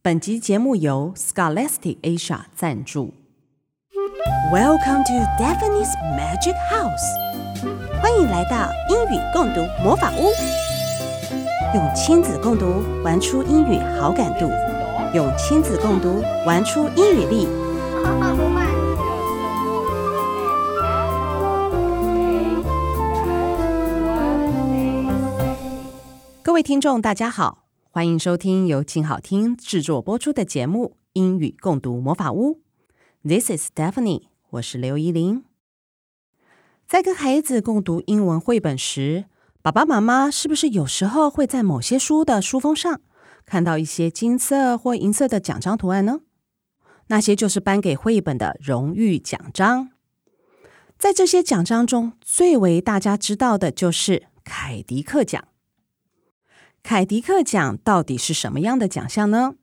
本集节目由 Scholastic Asia 赞助。Welcome to Daphne's Magic House，欢迎来到英语共读魔法屋。用亲子共读玩出英语好感度，用亲子共读玩出英语力。各位听众，大家好。欢迎收听由静好听制作播出的节目《英语共读魔法屋》。This is Stephanie，我是刘怡伶。在跟孩子共读英文绘本时，爸爸妈妈是不是有时候会在某些书的书封上看到一些金色或银色的奖章图案呢？那些就是颁给绘本的荣誉奖章。在这些奖章中，最为大家知道的就是凯迪克奖。凯迪克奖到底是什么样的奖项呢？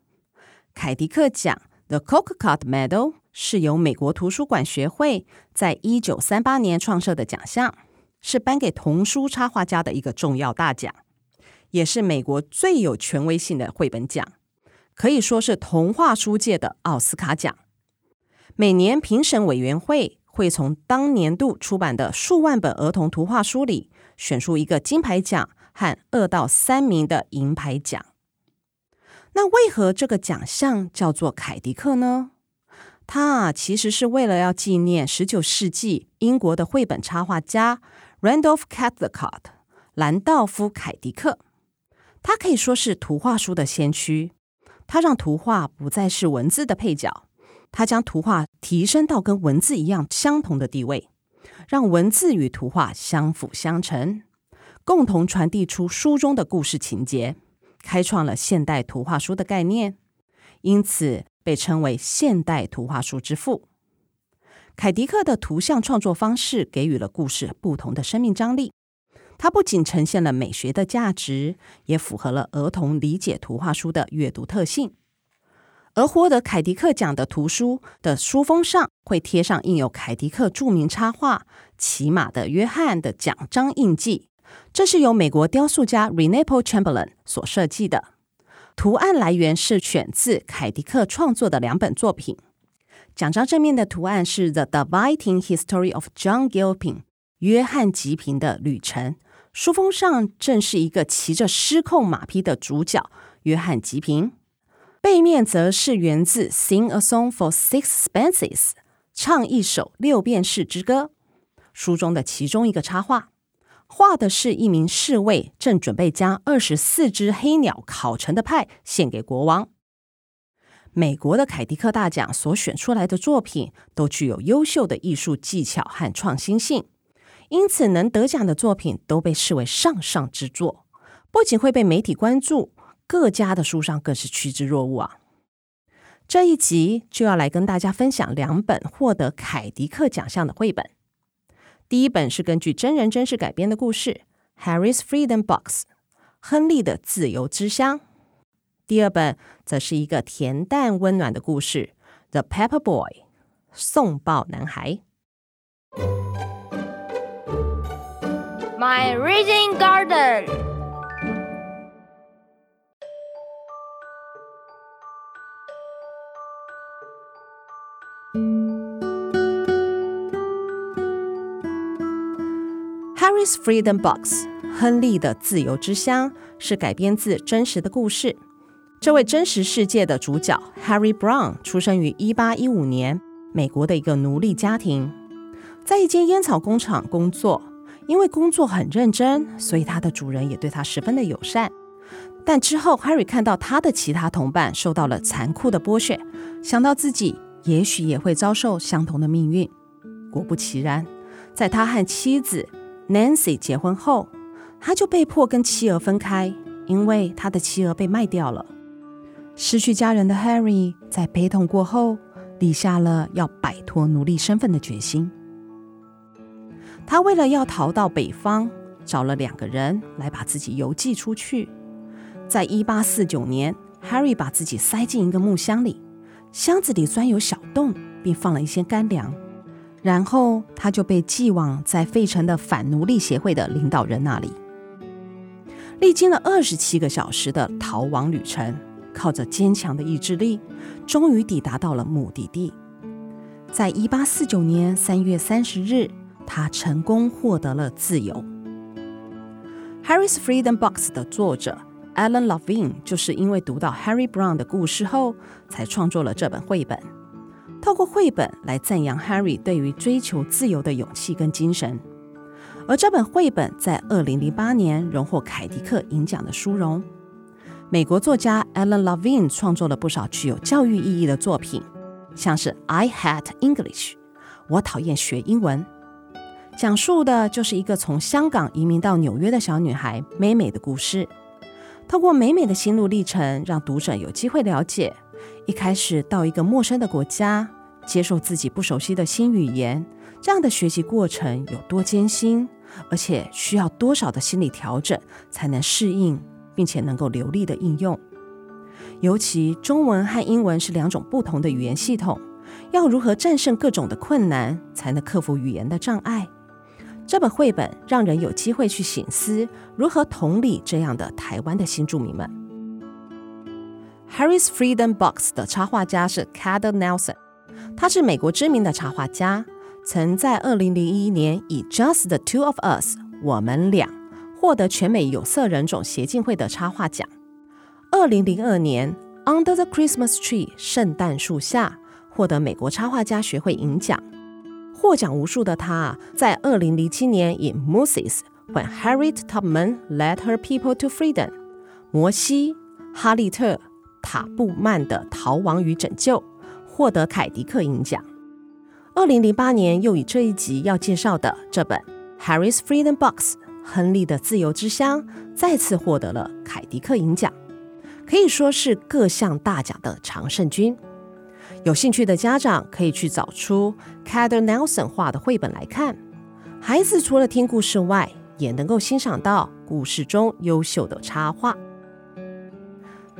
凯迪克奖 （The Caldecott Medal） 是由美国图书馆学会在一九三八年创设的奖项，是颁给童书插画家的一个重要大奖，也是美国最有权威性的绘本奖，可以说是童话书界的奥斯卡奖。每年评审委员会会从当年度出版的数万本儿童图画书里选出一个金牌奖。和二到三名的银牌奖。那为何这个奖项叫做凯迪克呢？它啊其实是为了要纪念十九世纪英国的绘本插画家 Randolph Caldecott 兰道夫·凯迪克。他可以说是图画书的先驱。他让图画不再是文字的配角，他将图画提升到跟文字一样相同的地位，让文字与图画相辅相成。共同传递出书中的故事情节，开创了现代图画书的概念，因此被称为现代图画书之父。凯迪克的图像创作方式给予了故事不同的生命张力，它不仅呈现了美学的价值，也符合了儿童理解图画书的阅读特性。而获得凯迪克奖的图书的书封上会贴上印有凯迪克著名插画《骑马的约翰》的奖章印记。这是由美国雕塑家 René-Paul Chamberlain 所设计的。图案来源是选自凯迪克创作的两本作品。奖章正面的图案是 The Dividing History of John Gilpin 约翰吉平的旅程。书封上正是一个骑着失控马匹的主角约翰吉平。背面则是源自 Sing a Song for Six Spences 唱一首六便士之歌书中的其中一个插画。画的是一名侍卫正准备将二十四只黑鸟烤成的派献给国王。美国的凯迪克大奖所选出来的作品都具有优秀的艺术技巧和创新性，因此能得奖的作品都被视为上上之作，不仅会被媒体关注，各家的书商更是趋之若鹜啊。这一集就要来跟大家分享两本获得凯迪克奖项的绘本。第一本是根据真人真事改编的故事《Harry's Freedom Box》亨利的自由之箱。第二本则是一个恬淡温暖的故事《The Pepper Boy》送报男孩。My Reading Garden。Harry's Freedom Box，亨利的自由之箱是改编自真实的故事。这位真实世界的主角 Harry Brown 出生于一八一五年，美国的一个奴隶家庭，在一间烟草工厂工作。因为工作很认真，所以他的主人也对他十分的友善。但之后，Harry 看到他的其他同伴受到了残酷的剥削，想到自己也许也会遭受相同的命运。果不其然，在他和妻子 Nancy 结婚后，他就被迫跟妻儿分开，因为他的妻儿被卖掉了。失去家人的 Harry 在悲痛过后，立下了要摆脱奴隶身份的决心。他为了要逃到北方，找了两个人来把自己邮寄出去。在一八四九年，Harry 把自己塞进一个木箱里，箱子里钻有小洞，并放了一些干粮。然后他就被寄往在费城的反奴隶协会的领导人那里。历经了二十七个小时的逃亡旅程，靠着坚强的意志力，终于抵达到了目的地。在一八四九年三月三十日，他成功获得了自由。《Harry's Freedom Box》的作者 Alan Levine 就是因为读到 Harry Brown 的故事后，才创作了这本绘本。透过绘本来赞扬 Harry 对于追求自由的勇气跟精神。而这本绘本在二零零八年荣获凯迪克银奖的殊荣。美国作家 Alan Levine 创作了不少具有教育意义的作品。像是 I hate English，我讨厌学英文，讲述的就是一个从香港移民到纽约的小女孩美美的故事。透过美美的心路历程，让读者有机会了解，一开始到一个陌生的国家，接受自己不熟悉的新语言，这样的学习过程有多艰辛，而且需要多少的心理调整才能适应，并且能够流利的应用。尤其中文和英文是两种不同的语言系统，要如何战胜各种的困难，才能克服语言的障碍？这本绘本让人有机会去省思如何同理这样的台湾的新住民们。Harry's Freedom Box 的插画家是 Cadel Nelson，他是美国知名的插画家，曾在二零零一年以 Just the Two of Us 我们俩获得全美有色人种协进会的插画奖。二零零二年，Under the Christmas Tree 圣诞树下获得美国插画家学会银奖。获奖无数的他，在二零零七年以 Moses When Harriet Tubman Led Her People to Freedom 摩西哈利特塔布曼的逃亡与拯救获得凯迪克银奖。二零零八年又以这一集要介绍的这本 Harry's Freedom Box 亨利的自由之箱再次获得了凯迪克银奖。可以说是各项大奖的常胜军。有兴趣的家长可以去找出 Cader Nelson 画的绘本来看。孩子除了听故事外，也能够欣赏到故事中优秀的插画。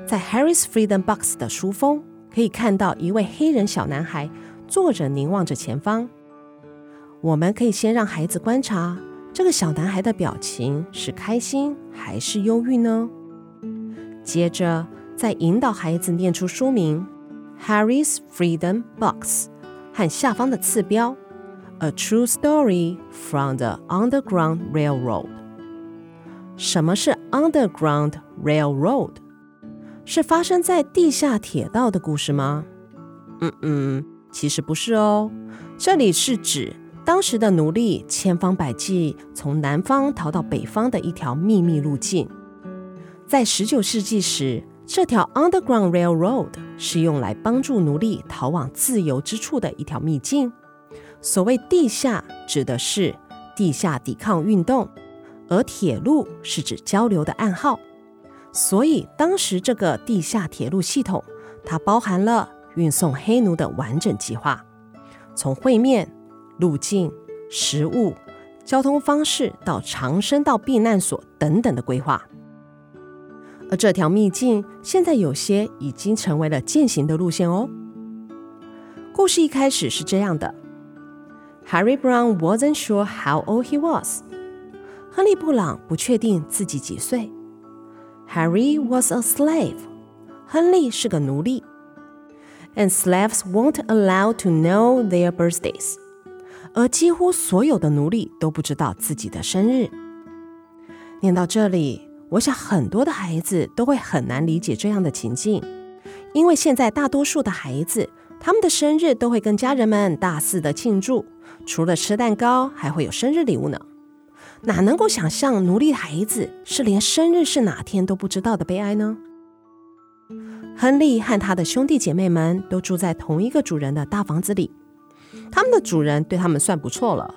在 Harry's Freedom Box 的书封，可以看到一位黑人小男孩坐着凝望着前方。我们可以先让孩子观察这个小男孩的表情是开心还是忧郁呢？接着，再引导孩子念出书名《Harry's Freedom Box》和下方的次标《A True Story from the Underground Railroad》。什么是 Underground Railroad？是发生在地下铁道的故事吗？嗯嗯，其实不是哦。这里是指当时的奴隶千方百计从南方逃到北方的一条秘密路径。在十九世纪时，这条 Underground Railroad 是用来帮助奴隶逃往自由之处的一条秘境。所谓地下，指的是地下抵抗运动，而铁路是指交流的暗号。所以，当时这个地下铁路系统，它包含了运送黑奴的完整计划，从会面、路径、食物、交通方式到长生到避难所等等的规划。而这条秘境现在有些已经成为了健行的路线哦。故事一开始是这样的：Harry Brown wasn't sure how old he was。亨利·布朗不确定自己几岁。Harry was a slave。亨利是个奴隶。And slaves weren't allowed to know their birthdays。而几乎所有的奴隶都不知道自己的生日。念到这里。我想很多的孩子都会很难理解这样的情境，因为现在大多数的孩子，他们的生日都会跟家人们大肆的庆祝，除了吃蛋糕，还会有生日礼物呢。哪能够想象奴隶的孩子是连生日是哪天都不知道的悲哀呢？亨利和他的兄弟姐妹们都住在同一个主人的大房子里，他们的主人对他们算不错了，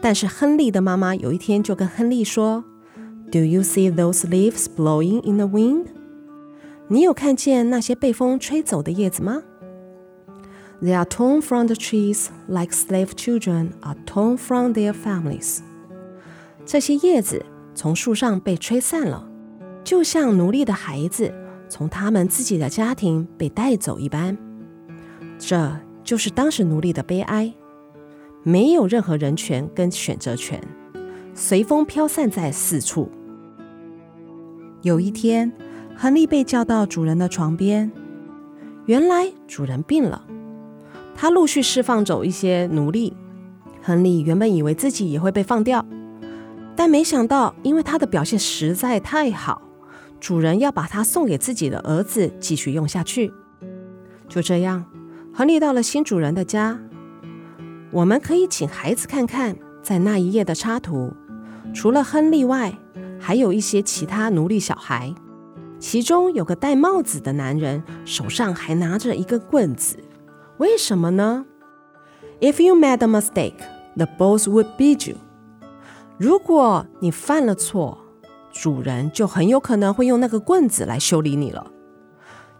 但是亨利的妈妈有一天就跟亨利说。Do you see those leaves blowing in the wind？你有看见那些被风吹走的叶子吗？They are torn from the trees like slave children are torn from their families。这些叶子从树上被吹散了，就像奴隶的孩子从他们自己的家庭被带走一般。这就是当时奴隶的悲哀，没有任何人权跟选择权，随风飘散在四处。有一天，亨利被叫到主人的床边。原来主人病了，他陆续释放走一些奴隶。亨利原本以为自己也会被放掉，但没想到，因为他的表现实在太好，主人要把他送给自己的儿子继续用下去。就这样，亨利到了新主人的家。我们可以请孩子看看，在那一页的插图，除了亨利外，还有一些其他奴隶小孩。其中有个戴帽子的男人，手上还拿着一个棍子。为什么呢？If you made a mistake, the boss would beat you。如果你犯了错，主人就很有可能会用那个棍子来修理你了。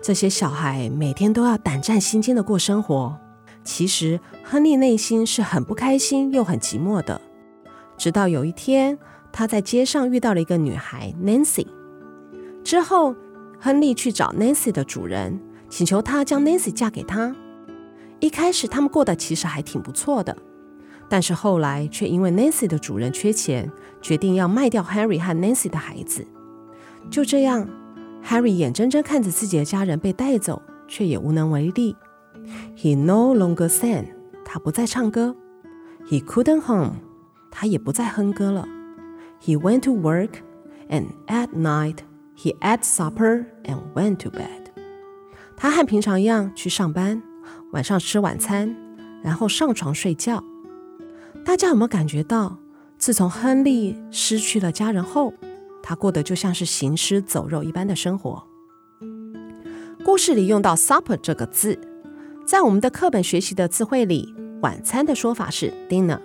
这些小孩每天都要胆战心惊的过生活。其实，亨利内心是很不开心又很寂寞的。直到有一天，他在街上遇到了一个女孩，Nancy。之后，亨利去找 Nancy 的主人，请求他将 Nancy 嫁给他。一开始，他们过得其实还挺不错的，但是后来却因为 Nancy 的主人缺钱，决定要卖掉 Harry 和 Nancy 的孩子。就这样，Harry 眼睁睁看着自己的家人被带走，却也无能为力。He no longer sang，他不再唱歌。He couldn't hum，他也不再哼歌了。He went to work，and at night。He ate supper and went to bed。他和平常一样去上班，晚上吃晚餐，然后上床睡觉。大家有没有感觉到，自从亨利失去了家人后，他过得就像是行尸走肉一般的生活？故事里用到 supper 这个字，在我们的课本学习的词汇里，晚餐的说法是 dinner。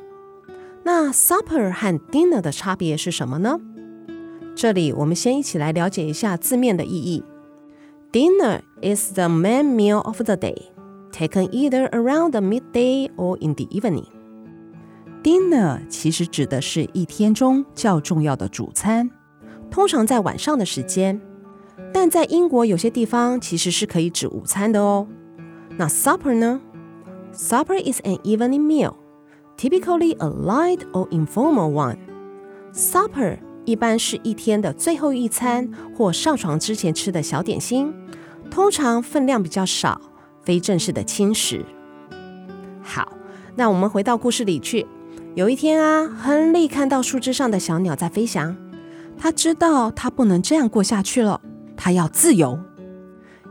那 supper 和 dinner 的差别是什么呢？这里我们先一起来了解一下字面的意义。Dinner is the main meal of the day, taken either around the midday or in the evening. Dinner 其实指的是一天中较重要的主餐，通常在晚上的时间。但在英国有些地方其实是可以指午餐的哦。那 supper 呢？Supper is an evening meal, typically a light or informal one. Supper 一般是一天的最后一餐或上床之前吃的小点心，通常分量比较少，非正式的轻食。好，那我们回到故事里去。有一天啊，亨利看到树枝上的小鸟在飞翔，他知道他不能这样过下去了，他要自由。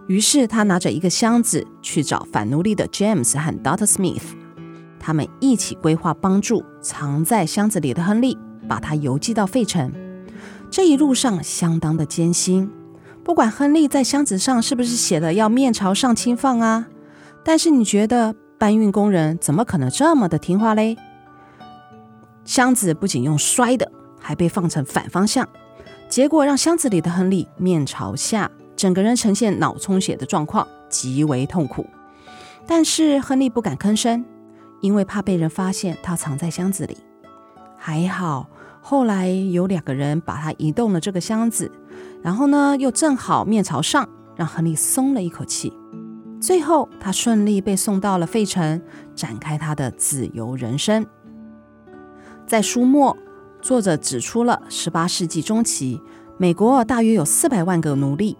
于是他拿着一个箱子去找反奴隶的 James 和 Dr. Smith，他们一起规划帮助藏在箱子里的亨利，把他邮寄到费城。这一路上相当的艰辛，不管亨利在箱子上是不是写了要面朝上轻放啊，但是你觉得搬运工人怎么可能这么的听话嘞？箱子不仅用摔的，还被放成反方向，结果让箱子里的亨利面朝下，整个人呈现脑充血的状况，极为痛苦。但是亨利不敢吭声，因为怕被人发现他藏在箱子里。还好。后来有两个人把他移动了这个箱子，然后呢，又正好面朝上，让亨利松了一口气。最后，他顺利被送到了费城，展开他的自由人生。在书末，作者指出了十八世纪中期，美国大约有四百万个奴隶。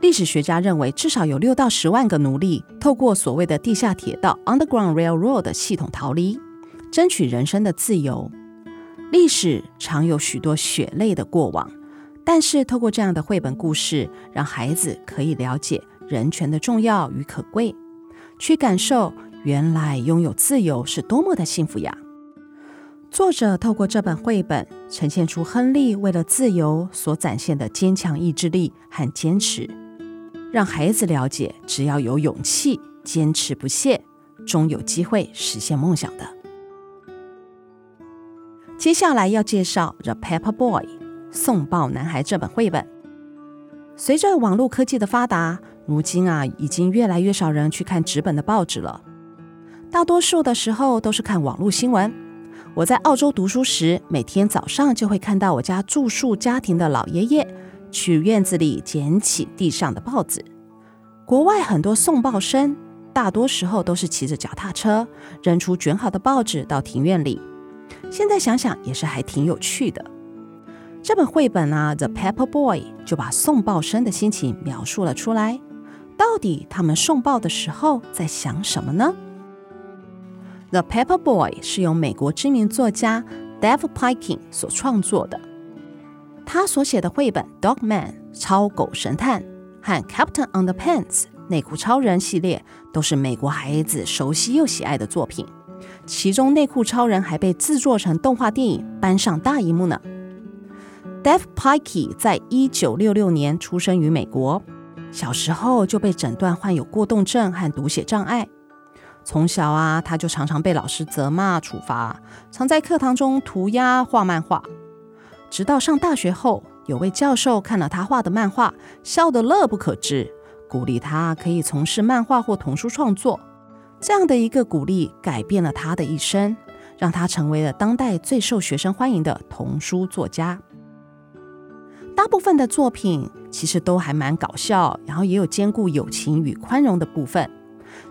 历史学家认为，至少有六到十万个奴隶透过所谓的地下铁道 （Underground Railroad） 系统逃离，争取人生的自由。历史常有许多血泪的过往，但是透过这样的绘本故事，让孩子可以了解人权的重要与可贵，去感受原来拥有自由是多么的幸福呀。作者透过这本绘本，呈现出亨利为了自由所展现的坚强意志力和坚持，让孩子了解，只要有勇气，坚持不懈，终有机会实现梦想的。接下来要介绍《The Paper Boy》送报男孩这本绘本。随着网络科技的发达，如今啊，已经越来越少人去看纸本的报纸了。大多数的时候都是看网络新闻。我在澳洲读书时，每天早上就会看到我家住宿家庭的老爷爷去院子里捡起地上的报纸。国外很多送报生，大多时候都是骑着脚踏车，扔出卷好的报纸到庭院里。现在想想也是还挺有趣的。这本绘本啊，《The Paper Boy》就把送报生的心情描述了出来。到底他们送报的时候在想什么呢？《The Paper Boy》是由美国知名作家 Dave Pilkey 所创作的。他所写的绘本《Dog Man》超狗神探和《Captain Underpants》内裤超人系列都是美国孩子熟悉又喜爱的作品。其中，内裤超人还被制作成动画电影，搬上大荧幕呢。Dave Pilkey 在一九六六年出生于美国，小时候就被诊断患有过动症和读写障碍。从小啊，他就常常被老师责骂处罚，常在课堂中涂鸦画漫画。直到上大学后，有位教授看了他画的漫画，笑得乐不可支，鼓励他可以从事漫画或童书创作。这样的一个鼓励改变了他的一生，让他成为了当代最受学生欢迎的童书作家。大部分的作品其实都还蛮搞笑，然后也有兼顾友情与宽容的部分。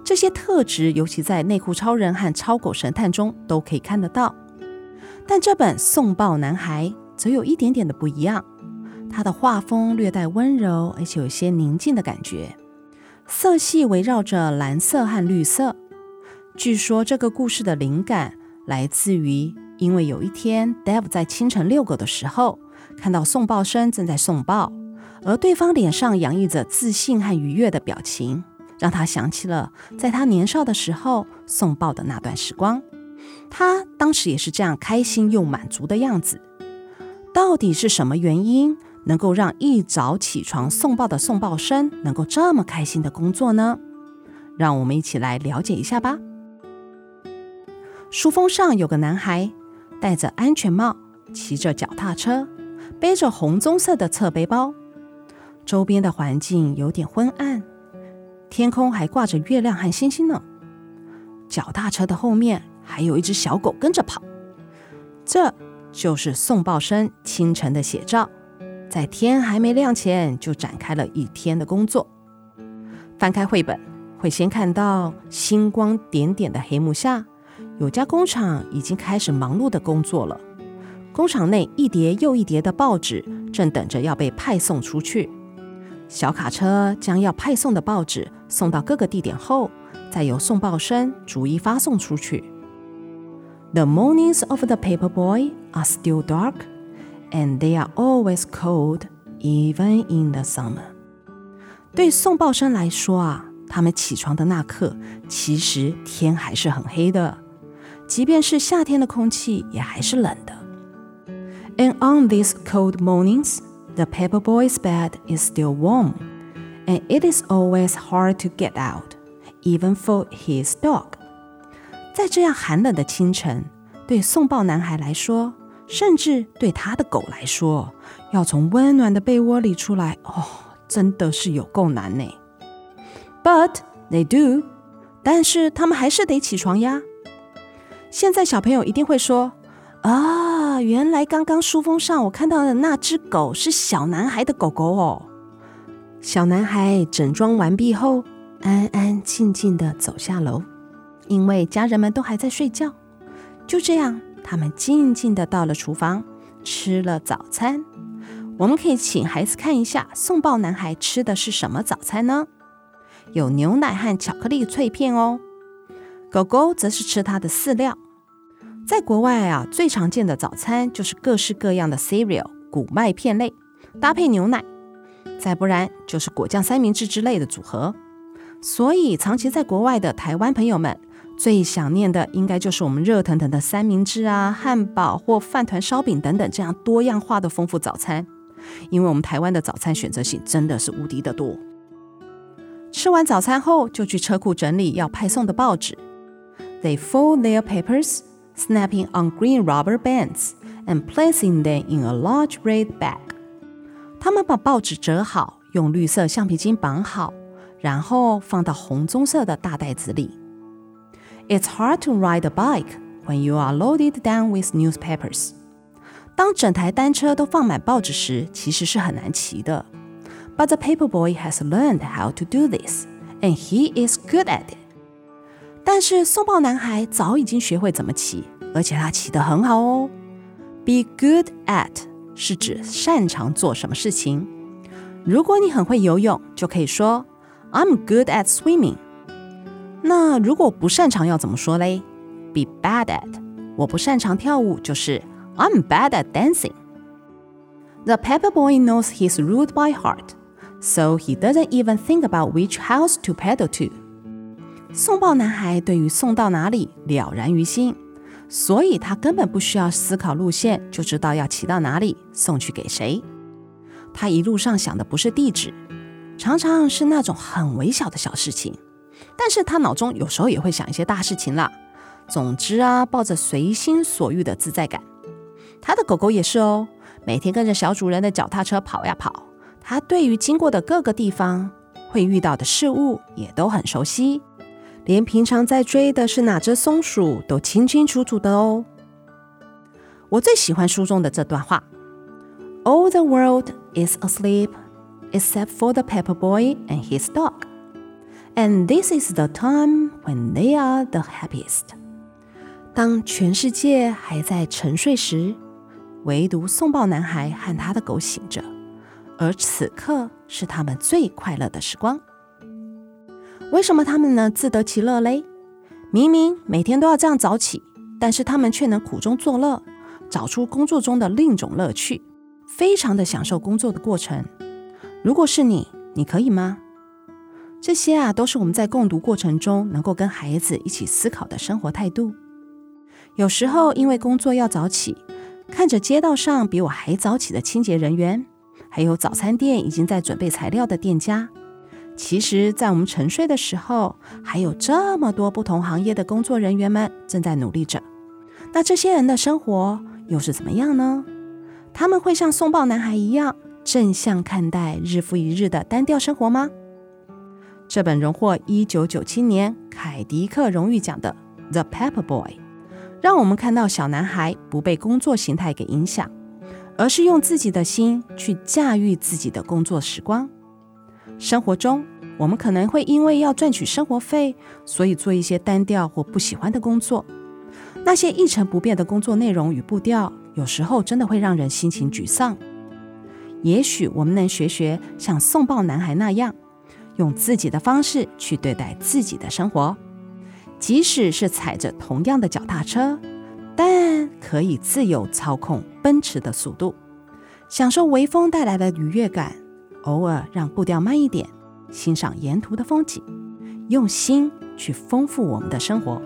这些特质，尤其在《内裤超人》和《超狗神探》中都可以看得到。但这本《送报男孩》则有一点点的不一样，他的画风略带温柔，而且有些宁静的感觉。色系围绕着蓝色和绿色。据说这个故事的灵感来自于，因为有一天，Dave 在清晨遛狗的时候，看到送报生正在送报，而对方脸上洋溢着自信和愉悦的表情，让他想起了在他年少的时候送报的那段时光。他当时也是这样开心又满足的样子。到底是什么原因？能够让一早起床送报的送报生能够这么开心的工作呢？让我们一起来了解一下吧。书封上有个男孩戴着安全帽，骑着脚踏车，背着红棕色的侧背包。周边的环境有点昏暗，天空还挂着月亮和星星呢。脚踏车的后面还有一只小狗跟着跑，这就是送报生清晨的写照。在天还没亮前就展开了一天的工作。翻开绘本，会先看到星光点点的黑幕下，有家工厂已经开始忙碌的工作了。工厂内一叠又一叠的报纸正等着要被派送出去。小卡车将要派送的报纸送到各个地点后，再由送报生逐一发送出去。The mornings of the paper boy are still dark. And they are always cold, even in the summer. 对送报生来说啊，他们起床的那刻，其实天还是很黑的，即便是夏天的空气也还是冷的。And on these cold mornings, the paper boy's bed is still warm, And it is always hard to get out, even for his dog. 在这样寒冷的清晨，对送报男孩来说。甚至对他的狗来说，要从温暖的被窝里出来，哦，真的是有够难呢。But they do，但是他们还是得起床呀。现在小朋友一定会说：啊，原来刚刚书封上我看到的那只狗是小男孩的狗狗哦。小男孩整装完毕后，安安静静地走下楼，因为家人们都还在睡觉。就这样。他们静静地到了厨房，吃了早餐。我们可以请孩子看一下送报男孩吃的是什么早餐呢？有牛奶和巧克力脆片哦。狗狗则是吃它的饲料。在国外啊，最常见的早餐就是各式各样的 cereal 谷麦片类，搭配牛奶，再不然就是果酱三明治之类的组合。所以，长期在国外的台湾朋友们。最想念的应该就是我们热腾腾的三明治啊、汉堡或饭团、烧饼等等这样多样化的丰富早餐，因为我们台湾的早餐选择性真的是无敌的多。吃完早餐后，就去车库整理要派送的报纸。They fold their papers, snapping on green rubber bands and placing them in a large red bag. 他们把报纸折好，用绿色橡皮筋绑好，然后放到红棕色的大袋子里。It's hard to ride a bike when you are loaded down with newspapers. 当整台单车都放满报纸时，其实是很难骑的。But the paper boy has learned how to do this, and he is good at it. 但是送报男孩早已经学会怎么骑，而且他骑得很好哦。Be good at 是指擅长做什么事情。如果你很会游泳，就可以说 I'm good at swimming。那如果不擅长要怎么说嘞？Be bad at。我不擅长跳舞，就是 I'm bad at dancing。The Pepper Boy knows his route by heart, so he doesn't even think about which house to pedal to。送报男孩对于送到哪里了然于心，所以他根本不需要思考路线，就知道要骑到哪里，送去给谁。他一路上想的不是地址，常常是那种很微小的小事情，但是他脑中有时候也会想一些大事情啦。总之啊，抱着随心所欲的自在感。他的狗狗也是哦，每天跟着小主人的脚踏车跑呀跑。他对于经过的各个地方会遇到的事物也都很熟悉，连平常在追的是哪只松鼠都清清楚楚的哦。我最喜欢书中的这段话：All the world is asleep except for the Pepper Boy and his dog, and this is the time when they are the happiest. 当全世界还在沉睡时，唯独送报男孩和他的狗醒着，而此刻是他们最快乐的时光。为什么他们能自得其乐嘞？明明每天都要这样早起，但是他们却能苦中作乐，找出工作中的另一种乐趣，非常的享受工作的过程。如果是你，你可以吗？这些啊，都是我们在共读过程中能够跟孩子一起思考的生活态度。有时候因为工作要早起，看着街道上比我还早起的清洁人员，还有早餐店已经在准备材料的店家，其实，在我们沉睡的时候，还有这么多不同行业的工作人员们正在努力着。那这些人的生活又是怎么样呢？他们会像送报男孩一样正向看待日复一日的单调生活吗？这本荣获一九九七年凯迪克荣誉奖的《The Pepper Boy》。让我们看到小男孩不被工作形态给影响，而是用自己的心去驾驭自己的工作时光。生活中，我们可能会因为要赚取生活费，所以做一些单调或不喜欢的工作。那些一成不变的工作内容与步调，有时候真的会让人心情沮丧。也许我们能学学像送报男孩那样，用自己的方式去对待自己的生活。即使是踩着同样的脚踏车，但可以自由操控奔驰的速度，享受微风带来的愉悦感。偶尔让步调慢一点，欣赏沿途的风景，用心去丰富我们的生活。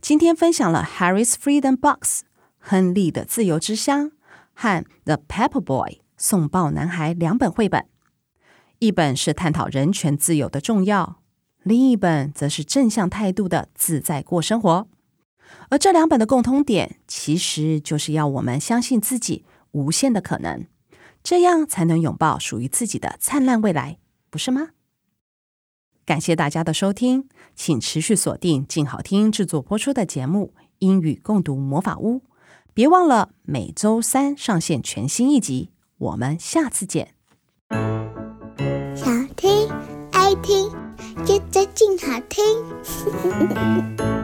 今天分享了《Harry's Freedom Box》亨利的自由之箱和《The Pepper Boy》送报男孩两本绘本，一本是探讨人权自由的重要，另一本则是正向态度的自在过生活。而这两本的共通点，其实就是要我们相信自己无限的可能，这样才能拥抱属于自己的灿烂未来，不是吗？感谢大家的收听，请持续锁定静好听制作播出的节目《英语共读魔法屋》，别忘了每周三上线全新一集。我们下次见。听爱听，就在静好听。